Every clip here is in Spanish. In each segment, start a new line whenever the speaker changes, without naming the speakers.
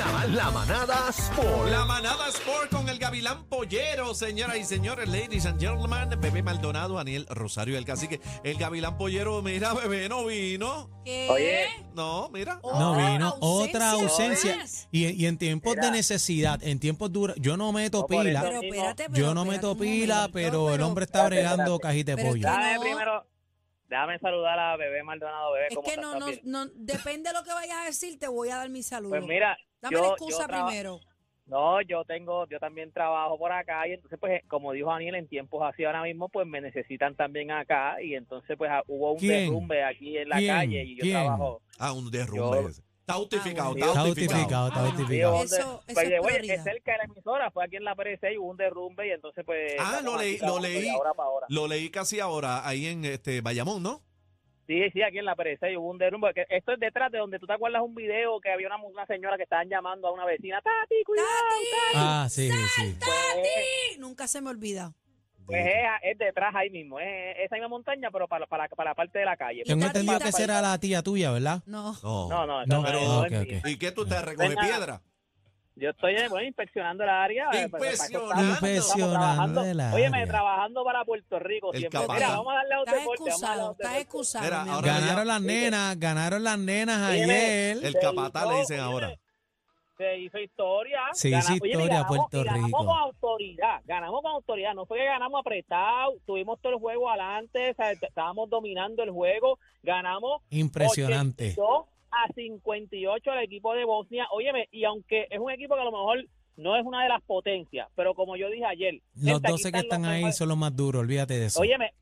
La, la manada Sport.
La manada Sport con el Gavilán Pollero, señoras y señores, ladies and gentlemen, Bebé Maldonado, Daniel Rosario el Cacique. El Gavilán Pollero, mira, bebé, no vino.
¿Qué?
Oye.
No, mira.
No
Otra
vino otra ausencia. Y, y en tiempos de necesidad, en tiempos duros, yo no meto
No,
pila.
Pero espérate, pero
Yo no
espérate
meto pila,
momento,
pero el hombre está
Espérate,
bregando
espérate.
cajita de pollo.
no.
primero, déjame saludar a Bebé Maldonado, Bebé.
Es
¿cómo
que no,
¿Estás
no, no, depende de lo que vayas a decir, te voy a dar mi saludo.
Pues mira,
Dame
yo,
la
yo
excusa
traba-
primero.
No, yo tengo, yo también trabajo por acá y entonces pues como dijo Daniel, en tiempos así ahora mismo pues me necesitan también acá y entonces pues ah, hubo un
¿Quién?
derrumbe aquí en la
¿Quién?
calle y yo
¿Quién?
trabajo.
Ah, un derrumbe.
Yo-.
Está justificado, está justificado.
está justificado.
Eso- eso
pues,
es
oye, es cerca de la emisora, fue aquí en la Pérez y hubo un derrumbe y entonces pues...
Ah, lo leí- lo leí.
de ahora para ahora.
Lo leí casi ahora ahí en este Bayamón, ¿no?
Sí, sí, aquí en la Pérez hubo un derrumbe. que Esto es detrás de donde tú te acuerdas un video que había una, una señora que estaban llamando a una vecina, Tati, cuidado.
¡Tati!
Ah, sí, sí.
Pues,
Nunca se me olvida.
Pues es, es detrás ahí mismo, es esa misma montaña, pero para, para, para la parte de la calle.
Tengo
Tati,
entendido que
Tati.
será la tía tuya, ¿verdad?
No.
No.
No, no,
No,
no,
pero-
no.
¿Y qué tú te recoges piedra?
Yo estoy bueno, inspeccionando la área. eh, pues,
Impresionante
trabajando.
área.
trabajando para Puerto Rico
El
siempre. Mira, vamos a darle
Estás
deporte. a
excusado, estás.
Mira.
Ganaron las nenas, ganaron las nenas ayer.
El capataz le dicen ahora.
Se hizo historia.
Se hizo
Gana- óyeme,
historia
ganamos-
Puerto
y ganamos
Rico.
con autoridad. Ganamos con autoridad. No fue que ganamos apretado. Tuvimos todo el juego adelante. o sea, estábamos dominando el juego. Ganamos
Impresionante.
82 a 58 al equipo de Bosnia. Óyeme, y aunque es un equipo que a lo mejor no es una de las potencias, pero como yo dije ayer,
Los
gente, aquí
12 que
los
están ahí
mejores-
son los más duros, olvídate de eso.
Óyeme,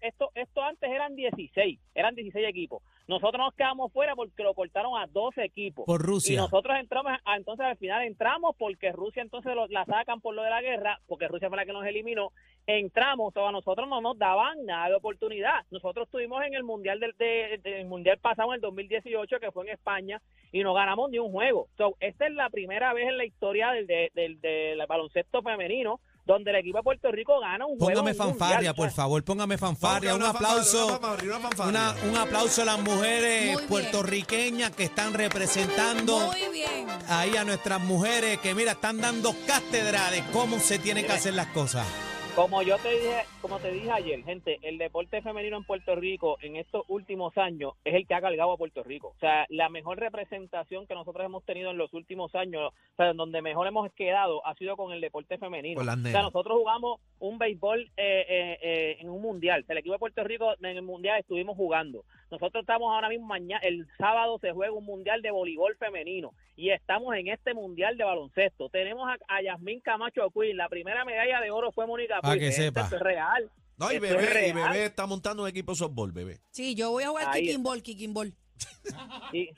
y esto, esto antes eran 16, eran 16 equipos. Nosotros nos quedamos fuera porque lo cortaron a 12 equipos.
Por
Y
Rusia.
nosotros entramos, entonces al final entramos porque Rusia entonces lo- la sacan por lo de la guerra, porque Rusia fue la que nos eliminó. Entramos, o a nosotros no nos daban nada de oportunidad. Nosotros estuvimos en el mundial del de- del mundial pasado en el 2018 que fue en España y no ganamos ni un juego. So, esta es la primera vez en la historia del, de- del, del baloncesto femenino donde el equipo de Puerto Rico gana un juego.
Póngame fanfarria,
mundial.
por favor, póngame fanfarria. Un aplauso.
Una fanfarria, una fanfarria.
Una- un aplauso a las mujeres
Muy bien.
puertorriqueñas que están representando
Muy bien.
ahí a nuestras mujeres que, mira, están dando cátedra de cómo se tienen que hacer las cosas.
Como yo te dije, como te dije ayer, gente, el deporte femenino en Puerto Rico en estos últimos años es el que ha cargado a Puerto Rico. O sea, la mejor representación que nosotros hemos tenido en los últimos años, o sea, en donde mejor hemos quedado, ha sido con el deporte femenino. O sea, nosotros jugamos un béisbol eh, eh, eh, en un mundial. O sea, el equipo de Puerto Rico en el mundial estuvimos jugando. Nosotros estamos ahora mismo mañana, el sábado se juega un mundial de voleibol femenino y estamos en este mundial de baloncesto. Tenemos a, a Yasmín Camacho Queen, la primera medalla de oro fue Mónica
Pa'
Puig.
que
Esto
sepa.
es real.
No, y
es
bebé, y bebé está montando un equipo de softball, bebé.
Sí, yo voy a jugar kicking ball, kicking ball.
Y,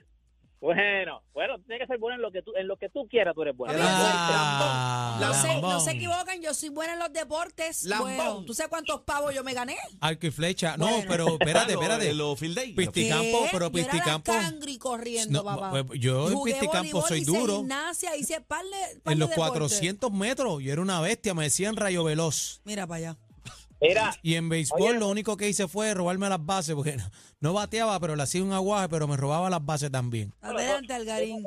bueno, bueno, tiene que ser bueno en lo que tú, en lo que tú quieras, tú eres bueno.
Ah,
No se, no se equivocan, yo soy buena en los deportes.
Lambón.
Bueno, ¿tú sabes cuántos pavos yo me gané?
Arco y flecha. No,
Bueno.
pero espérate,
lo-
espérate.
Los field day.
Pisticampo,
¿Qué?
pero
Yo era la
pisticampo.
corriendo,
No,
papá.
pues, yo en pisticampo soy
hice
duro.
gimnasia, hice par de, par
En
de
los
deportes.
400 metros, yo era una bestia, me decían rayo veloz.
Mira para allá.
Y en béisbol
Oye.
lo único que hice fue robarme las bases, porque no, no bateaba, pero le hacía un aguaje, pero me robaba las bases también.
Adelante, Algarín.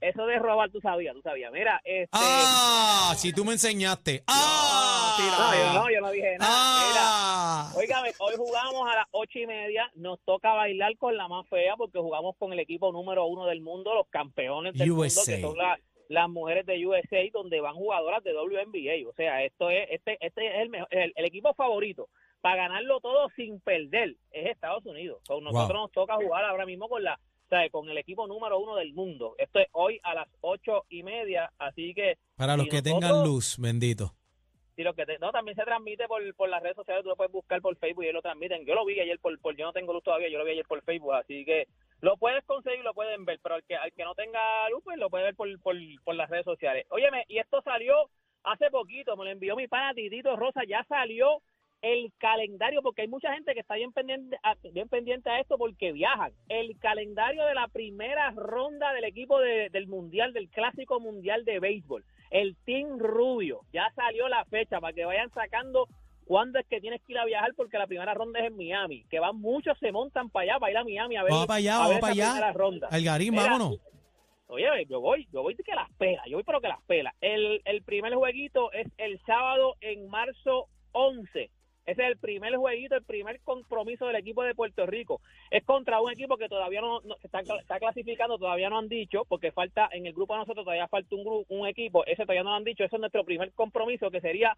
eso de robar, tú sabías, tú sabías. Mira, este...
¡Ah! Si tú me enseñaste. ¡Ah!
No, yo no, yo no dije nada. Mira,
¡Ah!
Óigame, hoy jugamos a las ocho y media. Nos toca bailar con la más fea porque jugamos con el equipo número uno del mundo, los campeones del
USA.
mundo, que son la- las mujeres de USA, donde van jugadoras de WNBA. O sea, esto es este este es el, mejor- el, el equipo favorito para ganarlo todo sin perder es Estados Unidos. Con nosotros
Wow.
nos toca jugar ahora mismo con la o sea, con el equipo número uno del mundo. Esto es hoy a las ocho y media, así que
Para los que tengan
nosotros-
luz, bendito.
Sí, lo que te- no, también se transmite por, por las redes sociales, tú lo puedes buscar por Facebook y ellos lo transmiten. Yo lo vi ayer por, por yo no tengo luz todavía, yo lo vi ayer por Facebook, así que lo puedes conseguir, lo pueden ver, pero al que, al que no tenga luz, pues lo puede ver por, por, por las redes sociales. Óyeme, y esto salió hace poquito, me lo envió mi pana Titito Rosa, ya salió el calendario, porque hay mucha gente que está bien pendiente, a, bien pendiente a esto porque viajan. El calendario de la primera ronda del equipo de- del Mundial, del Clásico Mundial de Béisbol. El Team Rubio. Ya salió la fecha para que vayan sacando cuándo es que tienes que ir a viajar, porque la primera ronda es en Miami. Que van muchos, se montan para allá, para ir a Miami a ver,
Vamos para allá,
a
vamos para allá.
primera ronda.
Algarín,
Mira,
vámonos.
Oye, yo voy, yo voy que las pela, yo voy pero que las pela. El, el primer jueguito es el sábado en marzo 11. Ese es el primer jueguito, el primer compromiso del equipo de Puerto Rico. Es contra un equipo que todavía no, no- está, está clasificando, todavía no han dicho, porque falta en el grupo de nosotros todavía falta un grupo, un equipo, ese todavía no lo han dicho, ese es nuestro primer compromiso que sería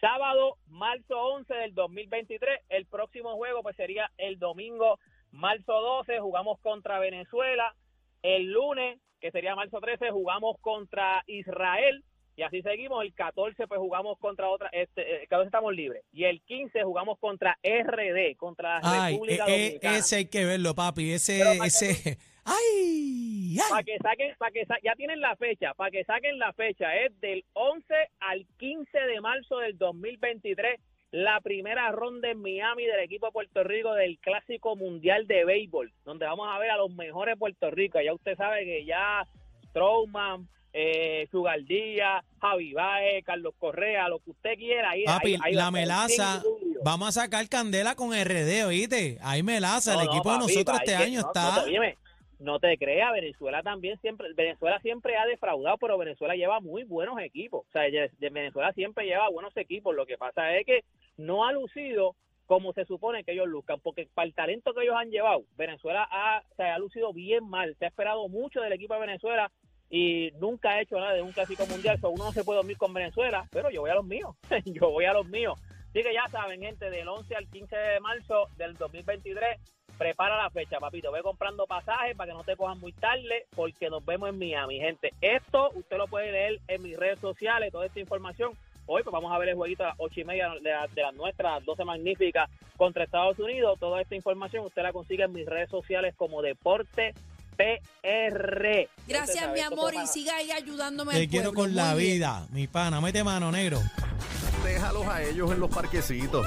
sábado, marzo 11 del 2023. El próximo juego pues sería el domingo, marzo 12, jugamos contra Venezuela. El lunes, que sería marzo 13, jugamos contra Israel. Y así seguimos. El 14, pues jugamos contra otra. Este, eh, el 14 estamos libres. Y el 15 jugamos contra RD, contra la
Ay,
República
e- e-
Dominicana.
ese hay que verlo, papi. Ese,
Pero
ese. ¡Ay!
Para
ay.
que saquen, para que sa- ya tienen la fecha, para que saquen la fecha, es del 11 al 15 de marzo del 2023, la primera ronda en Miami del equipo de Puerto Rico del Clásico Mundial de Béisbol, donde vamos a ver a los mejores Puerto Rico. Ya usted sabe que ya Strowman, eh, Javi Baez, Carlos Correa, lo que usted quiera. Ahí,
Papi,
ahí- ahí
la melaza. Vamos a sacar candela con RD, oíste. Hay melaza.
No,
el
no,
equipo de nosotros este
que
año
no-
está.
Óyeme, no te creas, Venezuela también siempre, Venezuela siempre ha defraudado, pero Venezuela lleva muy buenos equipos. O sea, de- Venezuela siempre lleva buenos equipos. Lo que pasa es que no ha lucido como se supone que ellos luzcan, porque para el talento que ellos han llevado, Venezuela ha, o sea, ha lucido bien mal. Se ha esperado mucho del equipo de Venezuela y nunca ha hecho nada de un clásico mundial. So, uno no se puede dormir con Venezuela, pero yo voy a los míos. yo voy a los míos. Así que ya saben, gente, del 11 al 15 de marzo del 2023, prepara la fecha, papito. Ve comprando pasajes para que no te cojan muy tarde, porque nos vemos en Miami, gente. Esto usted lo puede leer en mis redes sociales, toda esta información. Hoy pues vamos a ver el jueguito a las ocho y media de, la- de las nuestras 12 magníficas contra Estados Unidos. Toda esta información usted la consigue en mis redes sociales como Deporte PR.
Gracias, mi amor, y siga ahí ayudándome.
Te
al
quiero
pueblo.
con la
bien.
vida, mi pana. Mete mano, negro.
Déjalos a ellos en los parquecitos.